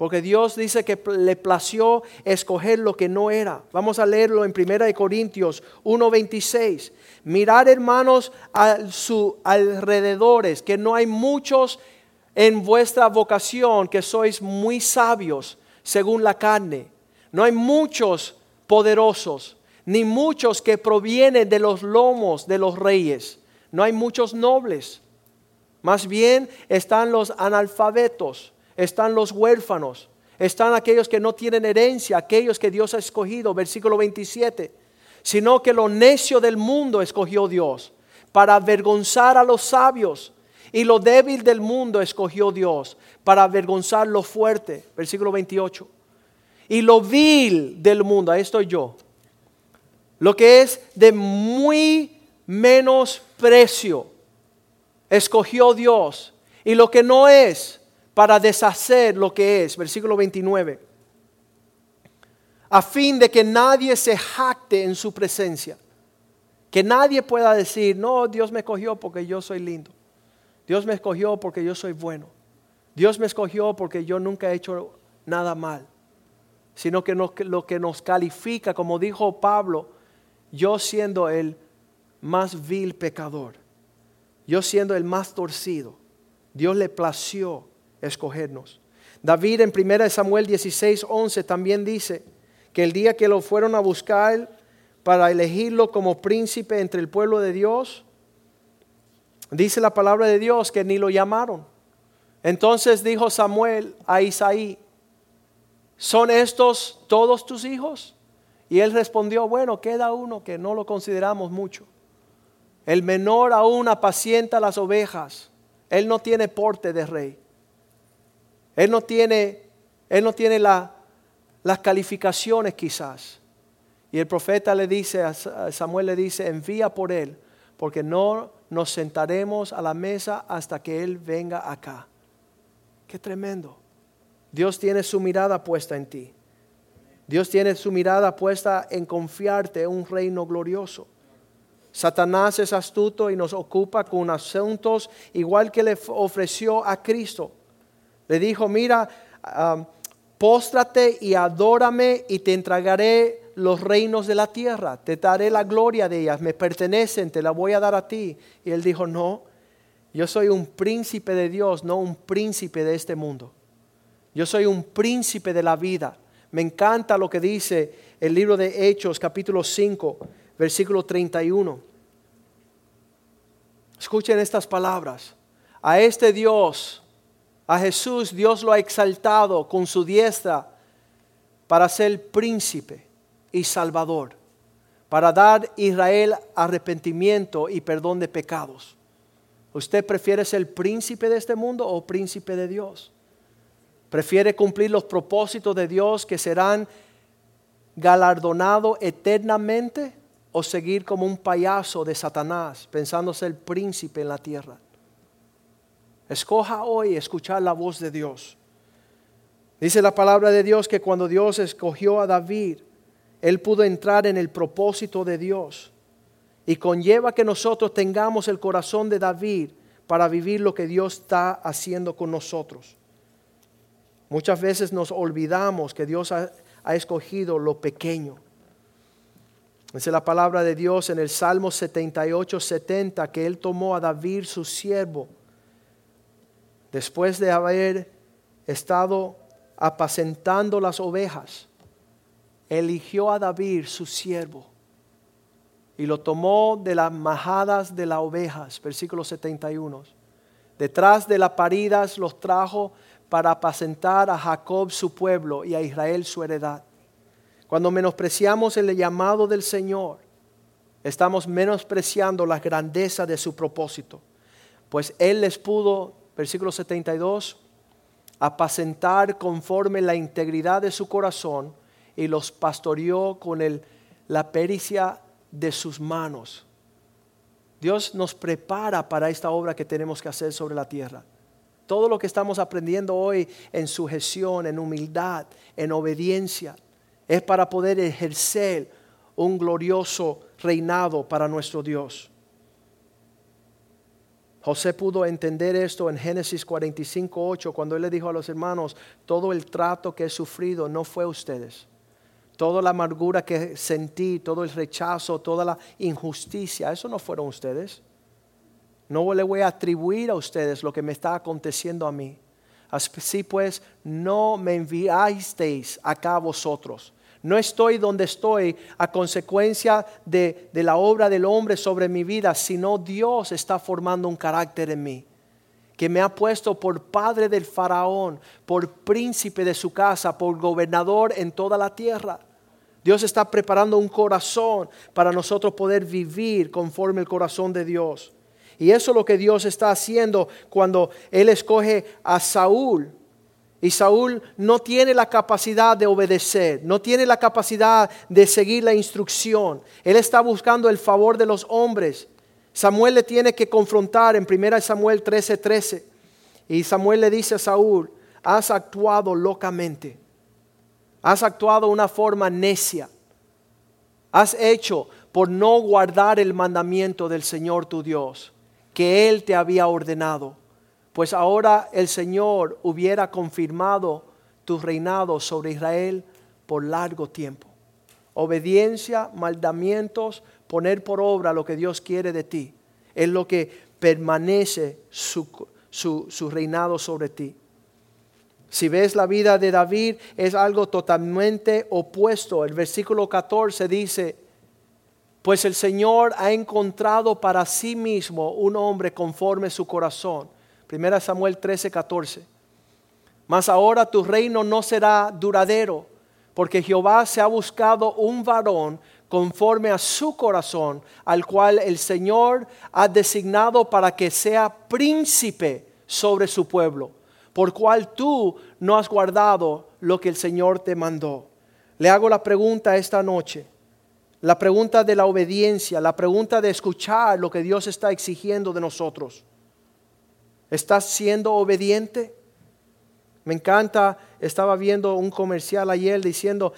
Porque Dios dice que le plació escoger lo que no era. Vamos a leerlo en 1 Corintios 1:26. Mirar hermanos a sus alrededores, que no hay muchos en vuestra vocación que sois muy sabios según la carne. No hay muchos poderosos, ni muchos que provienen de los lomos de los reyes. No hay muchos nobles. Más bien están los analfabetos están los huérfanos, están aquellos que no tienen herencia, aquellos que Dios ha escogido, versículo 27, sino que lo necio del mundo escogió Dios para avergonzar a los sabios. Y lo débil del mundo escogió Dios para avergonzar lo fuerte. Versículo 28. Y lo vil del mundo, ahí estoy yo. Lo que es de muy menosprecio escogió Dios y lo que no es para deshacer lo que es. Versículo 29. A fin de que nadie se jacte en su presencia. Que nadie pueda decir, no, Dios me escogió porque yo soy lindo. Dios me escogió porque yo soy bueno. Dios me escogió porque yo nunca he hecho nada mal. Sino que lo que nos califica, como dijo Pablo, yo siendo el más vil pecador, yo siendo el más torcido, Dios le plació escogernos. David en 1 Samuel 16, 11 también dice que el día que lo fueron a buscar para elegirlo como príncipe entre el pueblo de Dios, dice la palabra de Dios que ni lo llamaron. Entonces dijo Samuel a Isaí, ¿son estos todos tus hijos? Y él respondió, bueno, queda uno que no lo consideramos mucho. El menor aún apacienta las ovejas. Él no tiene porte de rey. Él no tiene, él no tiene las calificaciones quizás. Y el profeta le dice, a Samuel le dice, envía por él, porque no nos sentaremos a la mesa hasta que él venga acá. Qué tremendo. Dios tiene su mirada puesta en ti. Dios tiene su mirada puesta en confiarte un reino glorioso. Satanás es astuto y nos ocupa con asuntos igual que le ofreció a Cristo. Le dijo, mira, póstrate y adórame y te entregaré los reinos de la tierra, te daré la gloria de ellas, me pertenecen, te la voy a dar a ti. Y él dijo, no, yo soy un príncipe de Dios, no un príncipe de este mundo. Yo soy un príncipe de la vida. Me encanta lo que dice el libro de Hechos capítulo 5 versículo 31. Escuchen estas palabras. A este Dios, a Jesús, Dios lo ha exaltado con su diestra para ser príncipe y salvador, para dar a Israel arrepentimiento y perdón de pecados. ¿Usted prefiere ser príncipe de este mundo o príncipe de Dios? ¿Prefiere cumplir los propósitos de Dios que serán galardonados eternamente? o seguir como un payaso de Satanás pensando ser príncipe en la tierra. Escoja hoy escuchar la voz de Dios. Dice la palabra de Dios que cuando Dios escogió a David, él pudo entrar en el propósito de Dios. Y conlleva que nosotros tengamos el corazón de David para vivir lo que Dios está haciendo con nosotros. Muchas veces nos olvidamos que Dios ha, escogido lo pequeño Dice la palabra de Dios en el Salmo 78, 70, que Él tomó a David su siervo, después de haber estado apacentando las ovejas, eligió a David su siervo y lo tomó de las majadas de las ovejas, versículo 71. Detrás de las paridas los trajo para apacentar a Jacob su pueblo y a Israel su heredad. Cuando menospreciamos el llamado del Señor, estamos menospreciando la grandeza de su propósito. Pues Él les pudo, versículo 72, apacentar conforme la integridad de su corazón y los pastoreó con el, la pericia de sus manos. Dios nos prepara para esta obra que tenemos que hacer sobre la tierra. Todo lo que estamos aprendiendo hoy en sujeción, en humildad, en obediencia, es para poder ejercer un glorioso reinado para nuestro Dios. José pudo entender esto en Génesis 45, 8, cuando él le dijo a los hermanos, todo el trato que he sufrido no fue ustedes. Toda la amargura que sentí, todo el rechazo, toda la injusticia, eso no fueron ustedes. No le voy a atribuir a ustedes lo que me está aconteciendo a mí. Así pues, no me enviasteis acá a vosotros, no estoy donde estoy a consecuencia de, la obra del hombre sobre mi vida, sino Dios está formando un carácter en mí que me ha puesto por padre del faraón, por príncipe de su casa, por gobernador en toda la tierra. Dios está preparando un corazón para nosotros poder vivir conforme el corazón de Dios. Y eso es lo que Dios está haciendo cuando Él escoge a Saúl y Saúl no tiene la capacidad de obedecer, no tiene la capacidad de seguir la instrucción. Él está buscando el favor de los hombres Samuel le tiene que confrontar en 1 Samuel 13:13. 13, y Samuel le dice a Saúl, has actuado locamente, has actuado de una forma necia, has hecho por no guardar el mandamiento del Señor tu Dios, que Él te había ordenado, pues ahora el Señor hubiera confirmado tu reinado sobre Israel por largo tiempo. Obediencia, mandamientos, poner por obra lo que Dios quiere de ti, es lo que permanece su, su, reinado sobre ti. Si ves la vida de David, es algo totalmente opuesto. El versículo 14 dice, pues el Señor ha encontrado para sí mismo un hombre conforme su corazón. Primera Samuel 13, 14. Mas ahora tu reino no será duradero, porque Jehová se ha buscado un varón conforme a su corazón, al cual el Señor ha designado para que sea príncipe sobre su pueblo, por cual tú no has guardado lo que el Señor te mandó. Le hago la pregunta esta noche, la pregunta de la obediencia, la pregunta de escuchar lo que Dios está exigiendo de nosotros. ¿Estás siendo obediente? Me encanta, estaba viendo un comercial ayer diciendo,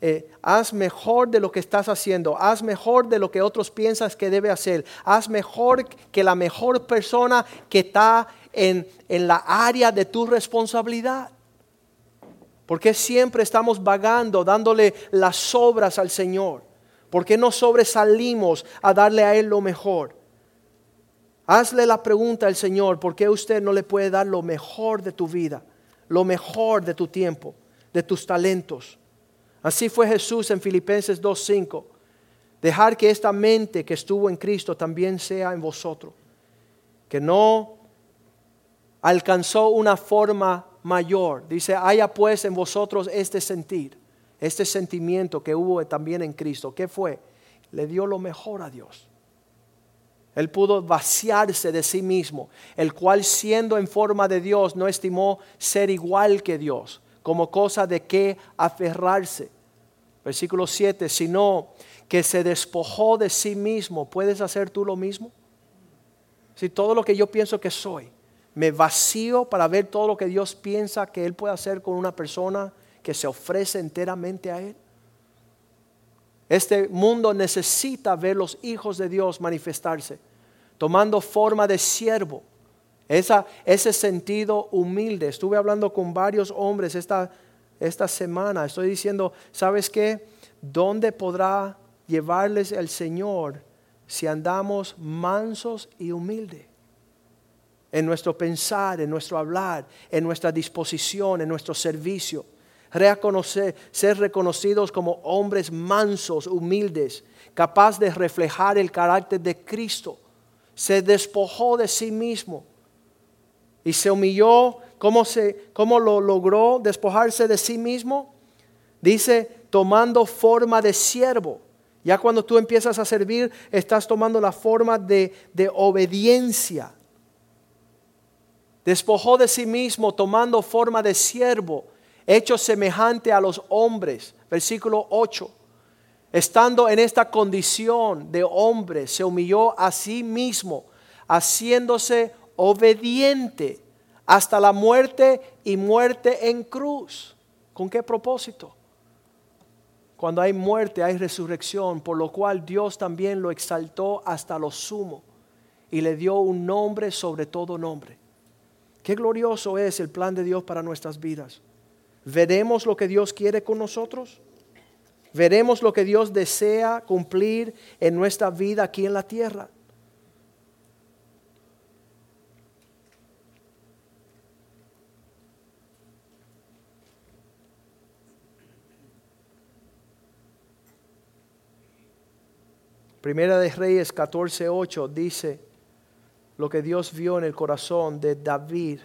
eh, haz mejor de lo que estás haciendo, haz mejor de lo que otros piensan que debe hacer, haz mejor que la mejor persona que está en, en la área de tu responsabilidad. Porque siempre estamos vagando, dándole las obras al Señor? ¿Por qué no sobresalimos a darle a Él lo mejor? Hazle la pregunta al Señor, ¿por qué usted no le puede dar lo mejor de tu vida, lo mejor de tu tiempo, de tus talentos? Así fue Jesús en Filipenses 2.5. Dejar que esta mente que estuvo en Cristo también sea en vosotros. Que no alcanzó una forma mayor. Dice, haya pues en vosotros este sentir, este sentimiento que hubo también en Cristo. ¿Qué fue? Le dio lo mejor a Dios. Él pudo vaciarse de sí mismo, el cual siendo en forma de Dios no estimó ser igual que Dios, como cosa de que aferrarse, Versículo 7, sino que se despojó de sí mismo. ¿Puedes hacer tú lo mismo? Si todo lo que yo pienso que soy, me vacío para ver todo lo que Dios piensa que Él puede hacer con una persona que se ofrece enteramente a Él. Este mundo necesita ver los hijos de Dios manifestarse, tomando forma de siervo. Esa, ese sentido humilde. Estuve hablando con varios hombres esta esta semana. Estoy diciendo, ¿sabes qué? ¿Dónde podrá llevarles el Señor si andamos mansos y humildes? En nuestro pensar, en nuestro hablar, en nuestra disposición, en nuestro servicio. Ser reconocidos como hombres mansos, humildes, capaz de reflejar el carácter de Cristo. Se despojó de sí mismo y se humilló ¿Cómo, se, ¿Cómo lo logró despojarse de sí mismo? Dice, tomando forma de siervo. Ya cuando tú empiezas a servir, estás tomando la forma de, de obediencia. Despojó de sí mismo, tomando forma de siervo, hecho semejante a los hombres. Versículo 8. Estando en esta condición de hombre, se humilló a sí mismo, haciéndose obediente hasta la muerte y muerte en cruz. ¿Con qué propósito? Cuando hay muerte hay resurrección, por lo cual Dios también lo exaltó hasta lo sumo y le dio un nombre sobre todo nombre. Qué glorioso es el plan de Dios para nuestras vidas. ¿Veremos lo que Dios quiere con nosotros? ¿Veremos lo que Dios desea cumplir en nuestra vida aquí en la tierra? Primera de Reyes 14:8 dice lo que Dios vio en el corazón de David,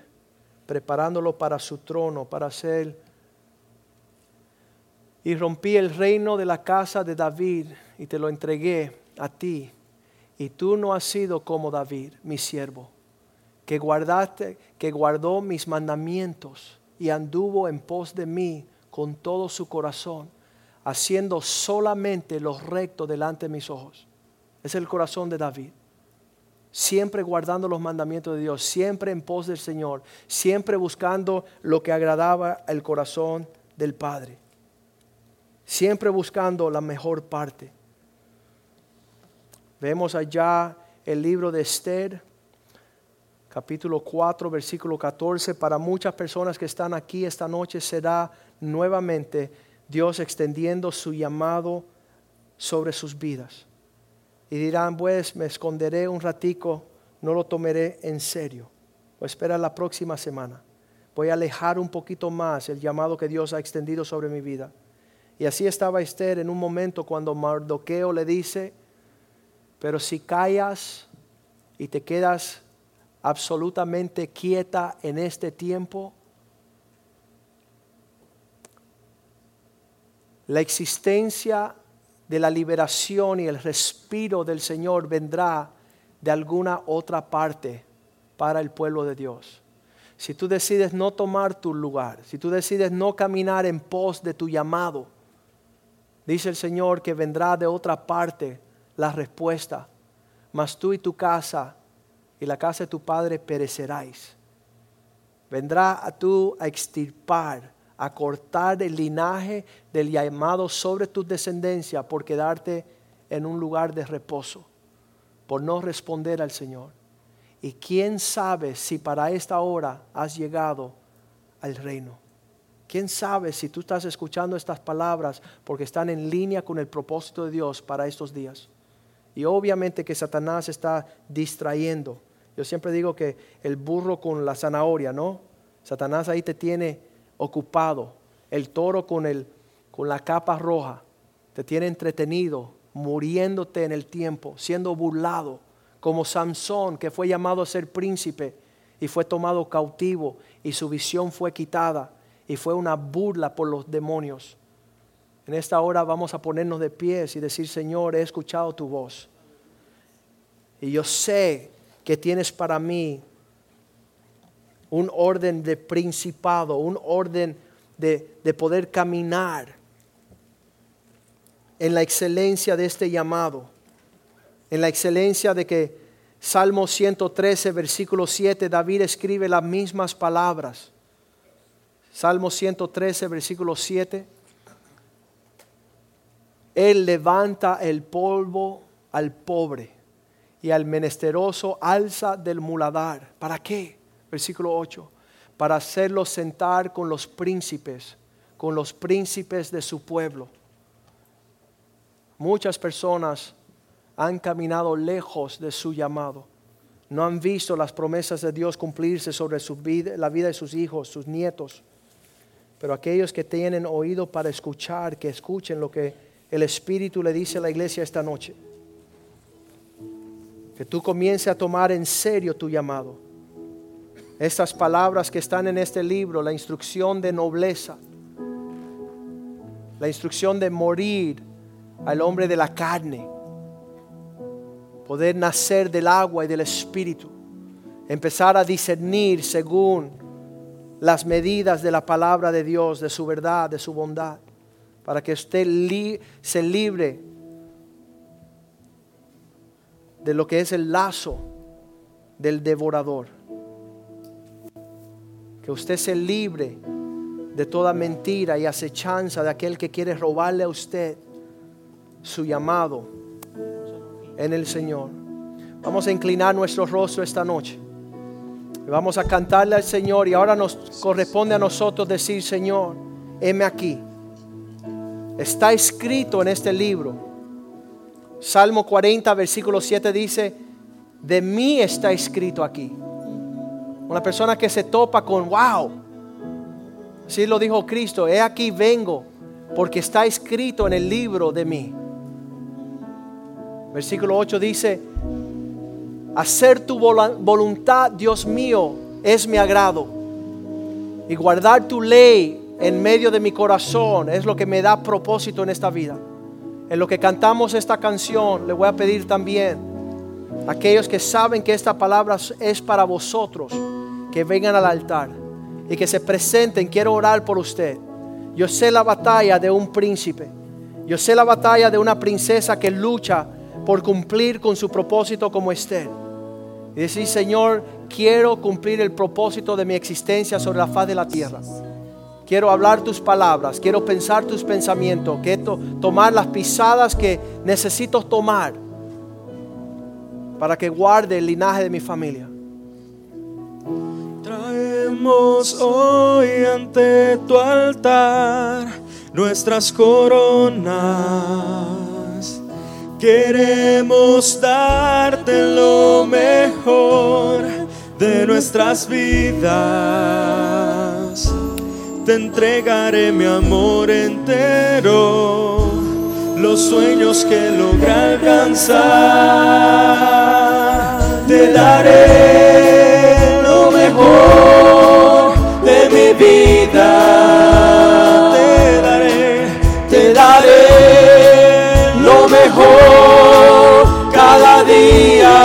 preparándolo para su trono, para ser. Y rompí el reino de la casa de David y te lo entregué a ti. Y tú no has sido como David, mi siervo, que guardaste, que guardó mis mandamientos y anduvo en pos de mí con todo su corazón, haciendo solamente lo recto delante de mis ojos. Es el corazón de David. siempre guardando los mandamientos de Dios, siempre en pos del Señor, siempre buscando lo que agradaba el corazón del Padre, siempre buscando la mejor parte. Vemos allá el libro de Esther, capítulo 4, versículo 14. Para muchas personas que están aquí esta noche será nuevamente Dios extendiendo su llamado sobre sus vidas y dirán, pues me esconderé un ratico, no lo tomaré en serio. O espera la próxima semana. Voy a alejar un poquito más el llamado que Dios ha extendido sobre mi vida. Y así estaba Esther en un momento cuando Mardoqueo le dice, pero si callas y te quedas absolutamente quieta en este tiempo, la existencia de la liberación y el respiro del Señor vendrá de alguna otra parte para el pueblo de Dios. Si tú decides no tomar tu lugar, si tú decides no caminar en pos de tu llamado, dice el Señor que vendrá de otra parte la respuesta, mas tú y tu casa y la casa de tu padre pereceráis. Vendrá a tú a extirpar a cortar el linaje del llamado sobre tu descendencia por quedarte en un lugar de reposo, por no responder al Señor. Y quién sabe si para esta hora has llegado al reino. ¿Quién sabe si tú estás escuchando estas palabras porque están en línea con el propósito de Dios para estos días? Y obviamente que Satanás está distrayendo. Yo siempre digo que el burro con la zanahoria, ¿no? Satanás ahí te tiene ocupado, el toro con, el, con la capa roja, te tiene entretenido, muriéndote en el tiempo, siendo burlado, como Sansón, que fue llamado a ser príncipe y fue tomado cautivo y su visión fue quitada y fue una burla por los demonios. En esta hora vamos a ponernos de pies y decir, Señor, he escuchado tu voz. Y yo sé que tienes para mí un orden de principado, un orden de, poder caminar en la excelencia de este llamado, en la excelencia de que Salmo 113, versículo 7, David escribe las mismas palabras. Salmo 113, versículo 7. Él levanta el polvo al pobre y al menesteroso alza del muladar. ¿Para qué? versículo 8, para hacerlo sentar con los príncipes, con los príncipes de su pueblo. Muchas personas han caminado lejos de su llamado. No han visto las promesas de Dios cumplirse sobre su vida, la vida de sus hijos, sus nietos. Pero aquellos que tienen oído para escuchar, que escuchen lo que el Espíritu le dice a la iglesia esta noche. Que tú comiences a tomar en serio tu llamado estas palabras que están en este libro, la instrucción de nobleza, la instrucción de morir al hombre de la carne, poder nacer del agua y del espíritu, empezar a discernir según las medidas de la palabra de Dios, de su verdad, de su bondad, para que usted se libre de lo que es el lazo del devorador que usted se libre de toda mentira y acechanza de aquel que quiere robarle a usted su llamado en el Señor. Vamos a inclinar nuestro rostro esta noche. Vamos a cantarle al Señor y ahora nos corresponde a nosotros decir, Señor, heme aquí. Está escrito en este libro. Salmo 40, versículo 7 dice, de mí está escrito aquí. Una persona que se topa con, wow. Así lo dijo Cristo, he aquí vengo porque está escrito en el libro de mí. Versículo 8 dice, hacer tu voluntad, Dios mío, es mi agrado. Y guardar tu ley en medio de mi corazón es lo que me da propósito en esta vida. En lo que cantamos esta canción, le voy a pedir también a aquellos que saben que esta palabra es para vosotros que vengan al altar y que se presenten. Quiero orar por usted. Yo sé la batalla de un príncipe. Yo sé la batalla de una princesa que lucha por cumplir con su propósito como Esther. Y decir, Señor, quiero cumplir el propósito de mi existencia sobre la faz de la tierra. Quiero hablar tus palabras, quiero pensar tus pensamientos, quiero tomar las pisadas que necesito tomar para que guarde el linaje de mi familia. Traemos hoy ante tu altar nuestras coronas. Queremos darte lo mejor de nuestras vidas. Te entregaré mi amor entero, los sueños que logré alcanzar. Te daré lo mejor de mi vida. Día.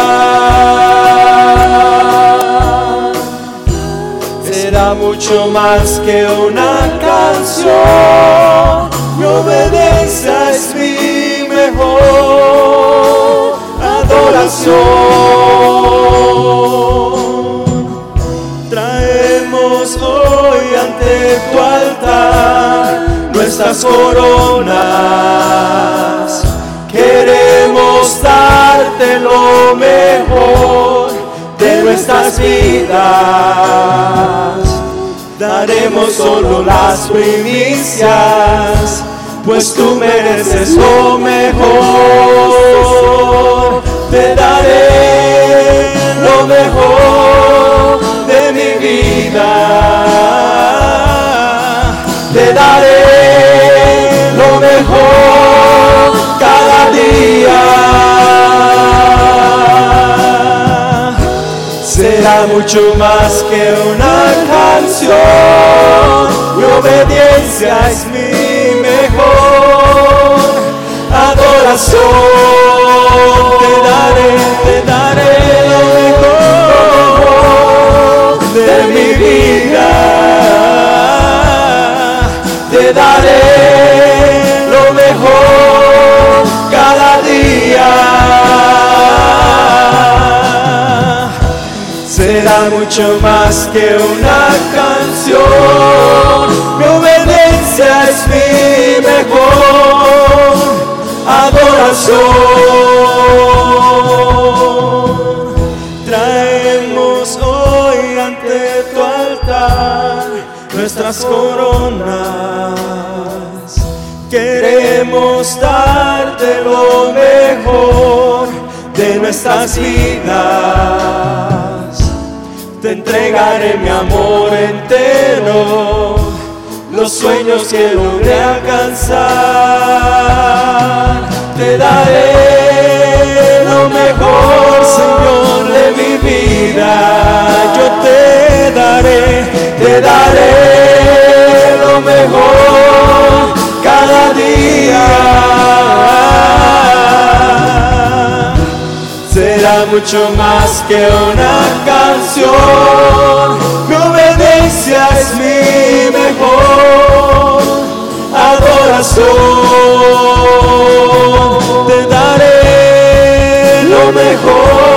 Será mucho más que una canción. Mi obediencia es mi mejor adoración. Traemos hoy ante tu altar nuestras coronas. Queremos darte lo mejor de nuestras vidas. Daremos solo las primicias, pues tú mereces lo mejor. Te daré lo mejor de mi vida. Será mucho más que una canción. Mi obediencia es mi mejor adoración. Te daré, te daré Será mucho más que una canción. Mi obediencia es mi mejor adoración. Traemos hoy ante tu altar nuestras coronas. Queremos darte lo mejor de nuestras vidas. Te entregaré mi amor entero, los sueños que logré alcanzar. Te daré lo mejor, Señor, de mi vida. Yo te daré, te daré lo mejor cada día. Mucho más que una canción. Mi obediencia es mi mejor adoración. Te daré lo mejor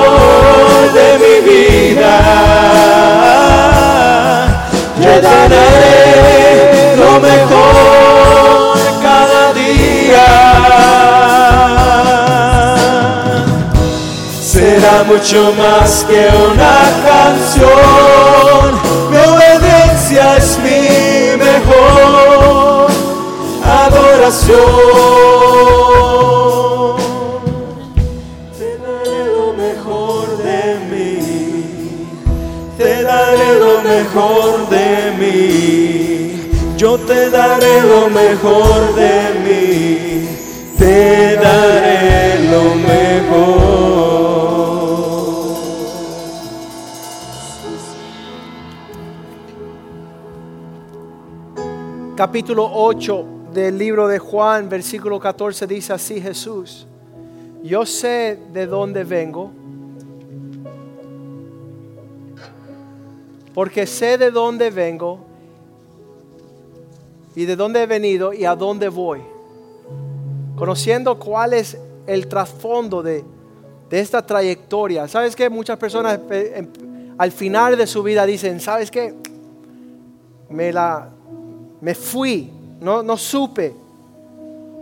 Mucho más que una canción. Mi obediencia es mi mejor adoración. Te daré lo mejor de mí. Te daré lo mejor de mí. Yo te daré lo mejor de mí. Te daré lo mejor. Capítulo 8 del libro de Juan, versículo 14, dice así Jesús, yo sé de dónde vengo, porque sé de dónde vengo y de dónde he venido y a dónde voy, conociendo cuál es el trasfondo de, de esta trayectoria. ¿Sabes qué? Muchas personas eh, em, al final de su vida dicen, ¿sabes qué? Me, la, me fui, no, no supe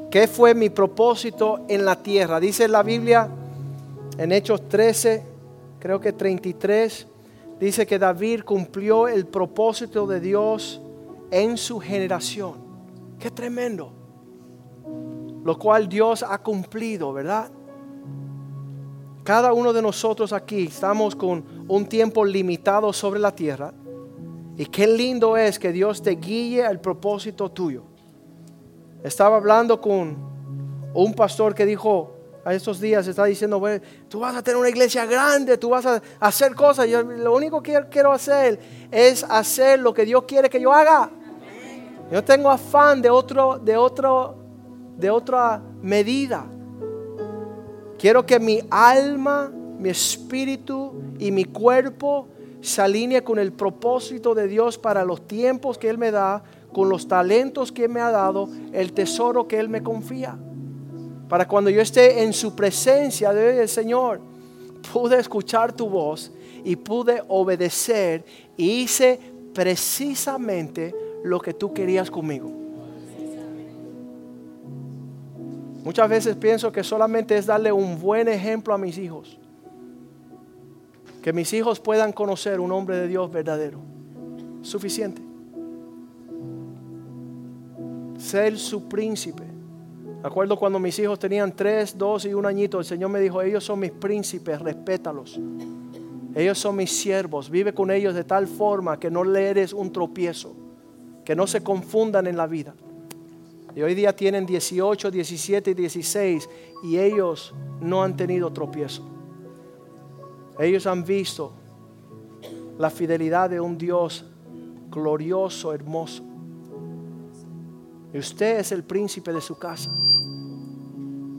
qué fue mi propósito en la tierra. Dice la Biblia en Hechos 13, creo que 33, dice que David cumplió el propósito de Dios en su generación. Qué tremendo. Lo cual Dios ha cumplido, ¿verdad? Cada uno de nosotros aquí estamos con un tiempo limitado sobre la tierra. Y qué lindo es que Dios te guíe al propósito tuyo. Estaba hablando con un pastor que dijo a estos días, está diciendo, tú vas a tener una iglesia grande, tú vas a hacer cosas. Yo lo único que quiero hacer es hacer lo que Dios quiere que yo haga. Yo tengo afán de otro, de otro, de otra medida. Quiero que mi alma, mi espíritu y mi cuerpo se alinee con el propósito de Dios para los tiempos que Él me da, con los talentos que Él me ha dado, el tesoro que Él me confía. Para cuando yo esté en su presencia del Señor, pude escuchar tu voz y pude obedecer y hice precisamente lo que tú querías conmigo. Muchas veces pienso que solamente es darle un buen ejemplo a mis hijos. Que mis hijos puedan conocer un hombre de Dios verdadero. Suficiente. Ser su príncipe. acuerdo cuando mis hijos tenían tres, dos y un añito, el Señor me dijo, ellos son mis príncipes, respétalos. Ellos son mis siervos, vive con ellos de tal forma que no le eres un tropiezo, que no se confundan en la vida. Y hoy día tienen 18, 17 y 16 y ellos no han tenido tropiezo. Ellos han visto la fidelidad de un Dios glorioso, hermoso. Y usted es el príncipe de su casa.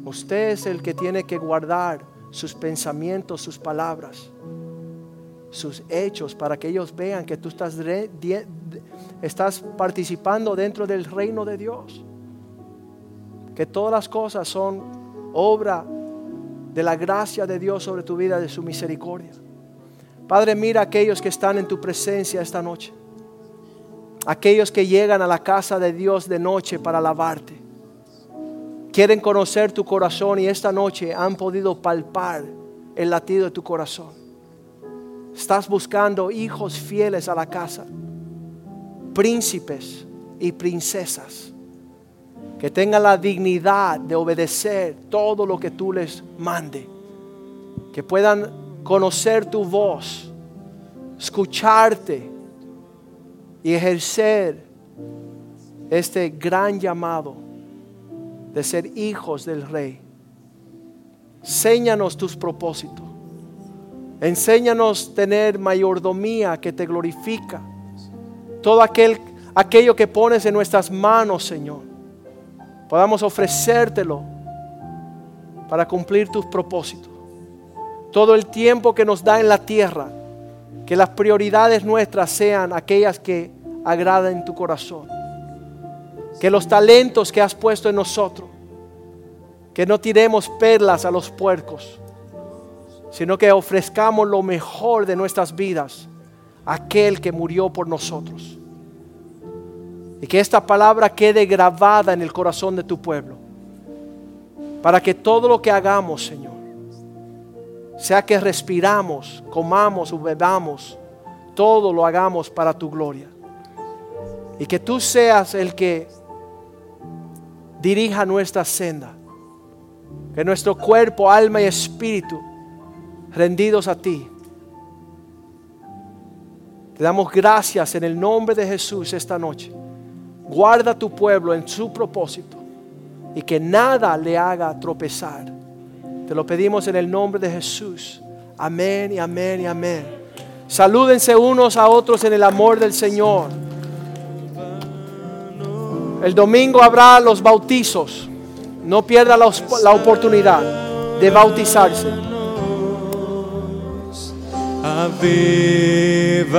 Usted es el que tiene que guardar sus pensamientos, sus palabras, sus hechos, para que ellos vean que tú estás, estás participando dentro del reino de Dios que todas las cosas son obra de la gracia de Dios sobre tu vida, de su misericordia. Padre, mira a aquellos que están en tu presencia esta noche. Aquellos que llegan a la casa de Dios de noche para alabarte. Quieren conocer tu corazón y esta noche han podido palpar el latido de tu corazón. Estás buscando hijos fieles a la casa, príncipes y princesas que tengan la dignidad de obedecer todo lo que tú les mande, que puedan conocer tu voz, escucharte y ejercer este gran llamado de ser hijos del Rey. Enséñanos tus propósitos. Enséñanos tener mayordomía que te glorifica. Todo aquel, aquello que pones en nuestras manos, Señor podamos ofrecértelo para cumplir tus propósitos. Todo el tiempo que nos da en la tierra, que las prioridades nuestras sean aquellas que agraden tu corazón. Que los talentos que has puesto en nosotros, que no tiremos perlas a los puercos, sino que ofrezcamos lo mejor de nuestras vidas a aquel que murió por nosotros. Y que esta palabra quede grabada en el corazón de tu pueblo. Para que todo lo que hagamos, Señor, sea que respiramos, comamos o bebamos, todo lo hagamos para tu gloria. Y que tú seas el que dirija nuestra senda. Que nuestro cuerpo, alma y espíritu, rendidos a ti, te damos gracias en el nombre de Jesús esta noche. Guarda tu pueblo en su propósito y que nada le haga tropezar. Te lo pedimos en el nombre de Jesús. Amén y amén y amén. Salúdense unos a otros en el amor del Señor. El domingo habrá los bautizos. No pierda la, oportunidad de bautizarse. Avívanos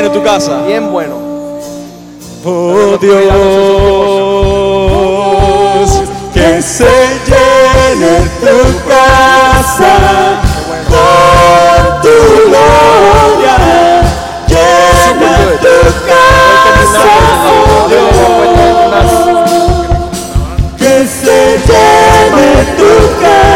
tiene tu casa. Bien bueno. Oh Dios, que se llene tu casa con tu gloria. Llena tu casa, oh Dios, que se llene tu casa.